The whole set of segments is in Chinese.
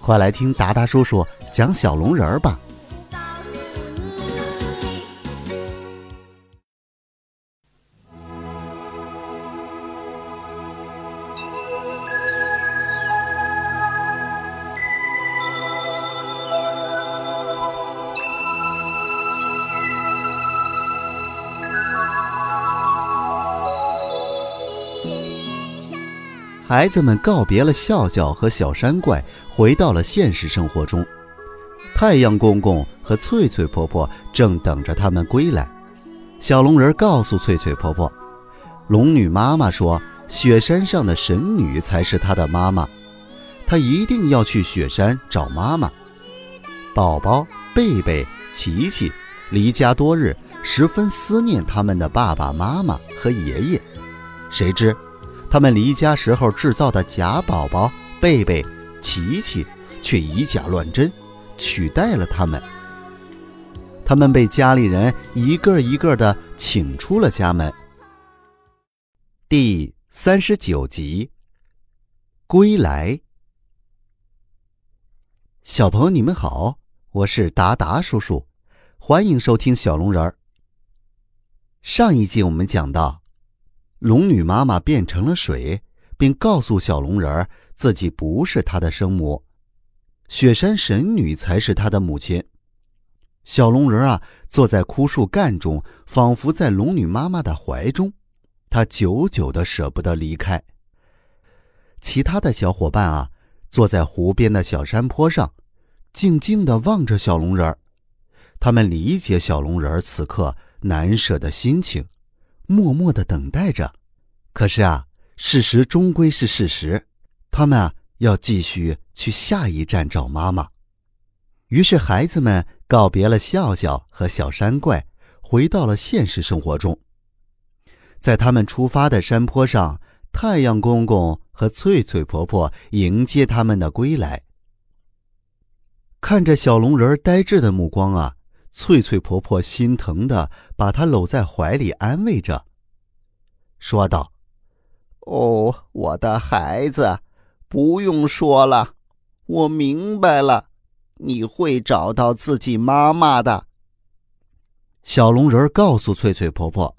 快来听达达叔叔讲小龙人儿吧。孩子们告别了笑笑和小山怪，回到了现实生活中。太阳公公和翠翠婆婆正等着他们归来。小龙人告诉翠翠婆婆，龙女妈妈说，雪山上的神女才是她的妈妈，她一定要去雪山找妈妈。宝宝、贝贝、琪琪离家多日，十分思念他们的爸爸妈妈和爷爷。谁知？他们离家时候制造的假宝宝贝贝、琪琪，却以假乱真，取代了他们。他们被家里人一个一个的请出了家门。第三十九集，归来。小朋友，你们好，我是达达叔叔，欢迎收听小龙人儿。上一集我们讲到。龙女妈妈变成了水，并告诉小龙人儿自己不是他的生母，雪山神女才是他的母亲。小龙人儿啊，坐在枯树干中，仿佛在龙女妈妈的怀中，他久久的舍不得离开。其他的小伙伴啊，坐在湖边的小山坡上，静静的望着小龙人儿，他们理解小龙人儿此刻难舍的心情。默默的等待着，可是啊，事实终归是事实，他们啊要继续去下一站找妈妈。于是，孩子们告别了笑笑和小山怪，回到了现实生活中。在他们出发的山坡上，太阳公公和翠翠婆婆迎接他们的归来。看着小龙人呆滞的目光啊。翠翠婆婆心疼的把她搂在怀里，安慰着，说道：“哦，我的孩子，不用说了，我明白了，你会找到自己妈妈的。”小龙人告诉翠翠婆婆：“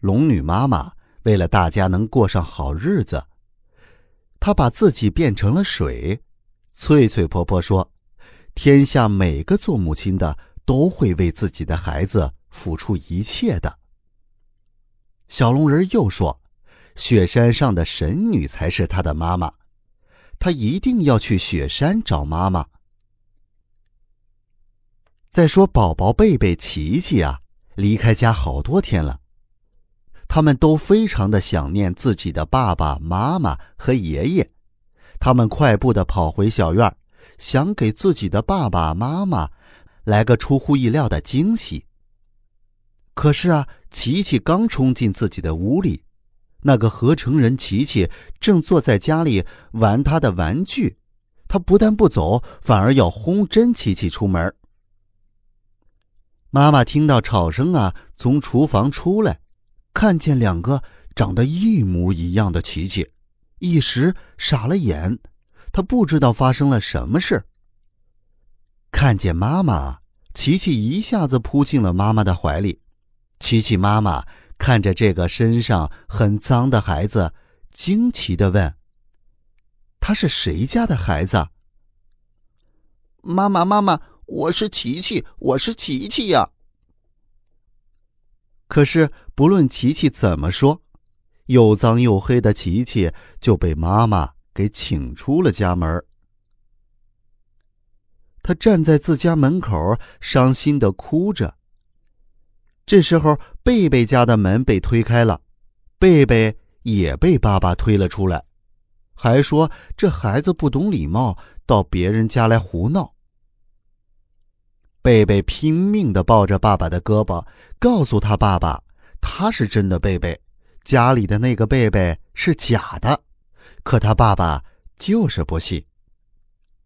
龙女妈妈为了大家能过上好日子，她把自己变成了水。”翠翠婆婆说：“天下每个做母亲的。”都会为自己的孩子付出一切的。小龙人又说：“雪山上的神女才是他的妈妈，他一定要去雪山找妈妈。”再说宝宝贝贝、琪琪啊，离开家好多天了，他们都非常的想念自己的爸爸妈妈和爷爷，他们快步的跑回小院，想给自己的爸爸妈妈。来个出乎意料的惊喜。可是啊，琪琪刚冲进自己的屋里，那个合成人琪琪正坐在家里玩他的玩具。他不但不走，反而要轰真琪琪出门。妈妈听到吵声啊，从厨房出来，看见两个长得一模一样的琪琪，一时傻了眼。他不知道发生了什么事。看见妈妈，琪琪一下子扑进了妈妈的怀里。琪琪妈妈看着这个身上很脏的孩子，惊奇的问：“他是谁家的孩子？”“妈妈，妈妈，我是琪琪，我是琪琪呀。”可是不论琪琪怎么说，又脏又黑的琪琪就被妈妈给请出了家门。他站在自家门口，伤心的哭着。这时候，贝贝家的门被推开了，贝贝也被爸爸推了出来。还说这孩子不懂礼貌，到别人家来胡闹。贝贝拼命的抱着爸爸的胳膊，告诉他爸爸，他是真的贝贝，家里的那个贝贝是假的。可他爸爸就是不信。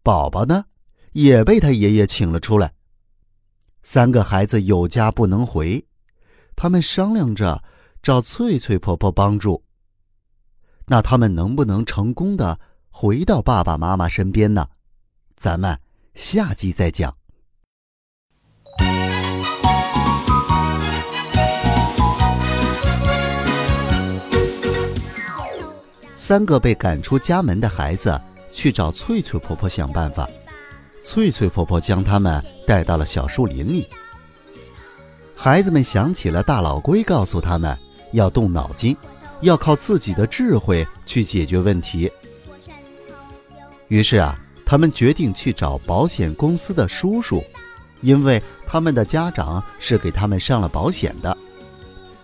宝宝呢，也被他爷爷请了出来。三个孩子有家不能回，他们商量着找翠翠婆婆帮助。那他们能不能成功的回到爸爸妈妈身边呢？咱们下集再讲。三个被赶出家门的孩子去找翠翠婆婆想办法。翠翠婆婆将他们带到了小树林里。孩子们想起了大老龟告诉他们要动脑筋，要靠自己的智慧去解决问题。于是啊，他们决定去找保险公司的叔叔，因为他们的家长是给他们上了保险的。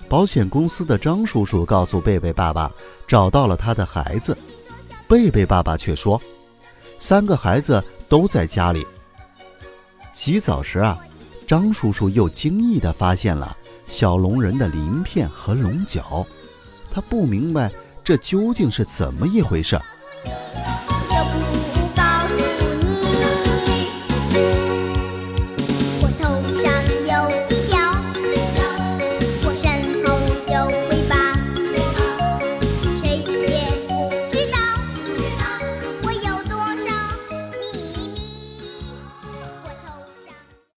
保险公司的张叔叔告诉贝贝爸爸，找到了他的孩子。贝贝爸爸却说，三个孩子都在家里。洗澡时啊，张叔叔又惊异地发现了小龙人的鳞片和龙角，他不明白这究竟是怎么一回事。